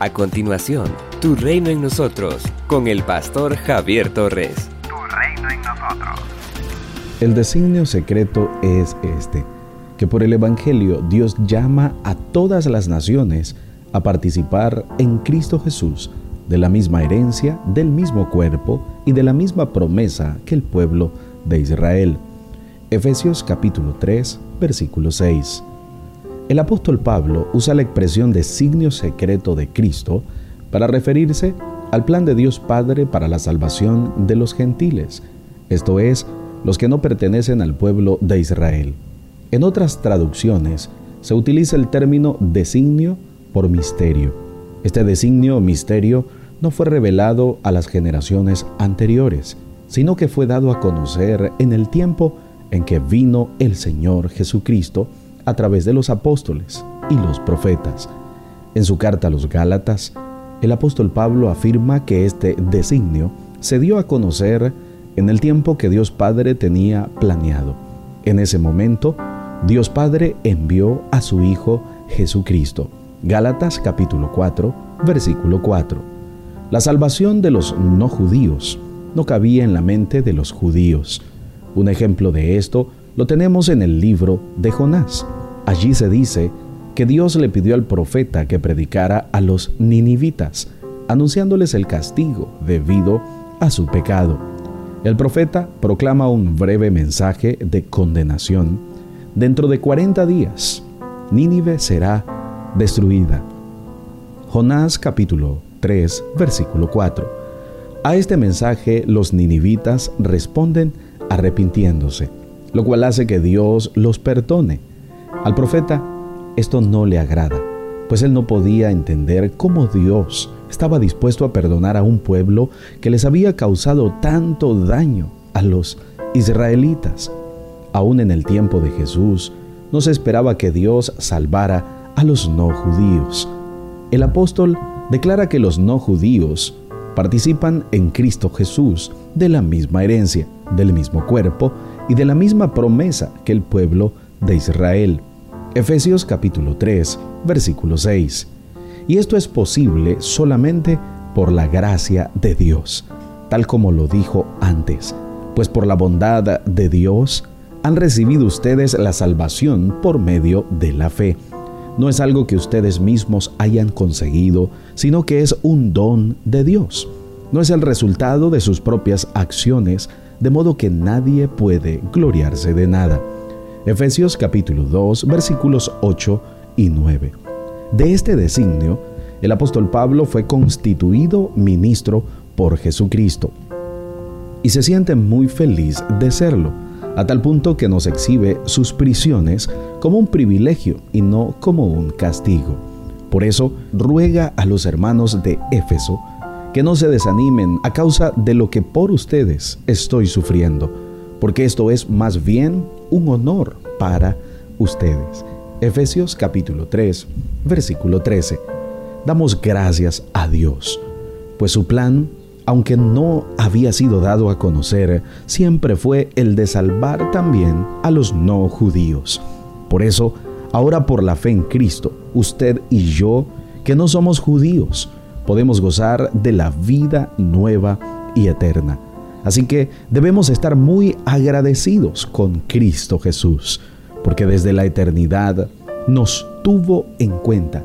A continuación, Tu reino en nosotros, con el pastor Javier Torres. Tu reino en nosotros. El designio secreto es este, que por el Evangelio Dios llama a todas las naciones a participar en Cristo Jesús de la misma herencia, del mismo cuerpo y de la misma promesa que el pueblo de Israel. Efesios capítulo 3, versículo 6. El apóstol Pablo usa la expresión designio secreto de Cristo para referirse al plan de Dios Padre para la salvación de los gentiles, esto es, los que no pertenecen al pueblo de Israel. En otras traducciones se utiliza el término designio por misterio. Este designio o misterio no fue revelado a las generaciones anteriores, sino que fue dado a conocer en el tiempo en que vino el Señor Jesucristo a través de los apóstoles y los profetas. En su carta a los Gálatas, el apóstol Pablo afirma que este designio se dio a conocer en el tiempo que Dios Padre tenía planeado. En ese momento, Dios Padre envió a su Hijo Jesucristo. Gálatas capítulo 4, versículo 4. La salvación de los no judíos no cabía en la mente de los judíos. Un ejemplo de esto lo tenemos en el libro de Jonás. Allí se dice que Dios le pidió al profeta que predicara a los ninivitas, anunciándoles el castigo debido a su pecado. El profeta proclama un breve mensaje de condenación. Dentro de 40 días, Nínive será destruida. Jonás capítulo 3, versículo 4. A este mensaje los ninivitas responden arrepintiéndose lo cual hace que Dios los perdone. Al profeta esto no le agrada, pues él no podía entender cómo Dios estaba dispuesto a perdonar a un pueblo que les había causado tanto daño a los israelitas. Aún en el tiempo de Jesús, no se esperaba que Dios salvara a los no judíos. El apóstol declara que los no judíos participan en Cristo Jesús de la misma herencia, del mismo cuerpo y de la misma promesa que el pueblo de Israel. Efesios capítulo 3, versículo 6. Y esto es posible solamente por la gracia de Dios, tal como lo dijo antes, pues por la bondad de Dios han recibido ustedes la salvación por medio de la fe. No es algo que ustedes mismos hayan conseguido, sino que es un don de Dios. No es el resultado de sus propias acciones, de modo que nadie puede gloriarse de nada. Efesios capítulo 2 versículos 8 y 9. De este designio, el apóstol Pablo fue constituido ministro por Jesucristo y se siente muy feliz de serlo, a tal punto que nos exhibe sus prisiones como un privilegio y no como un castigo. Por eso ruega a los hermanos de Éfeso que no se desanimen a causa de lo que por ustedes estoy sufriendo, porque esto es más bien un honor para ustedes. Efesios capítulo 3, versículo 13. Damos gracias a Dios, pues su plan, aunque no había sido dado a conocer, siempre fue el de salvar también a los no judíos. Por eso, ahora por la fe en Cristo, usted y yo, que no somos judíos, podemos gozar de la vida nueva y eterna. Así que debemos estar muy agradecidos con Cristo Jesús, porque desde la eternidad nos tuvo en cuenta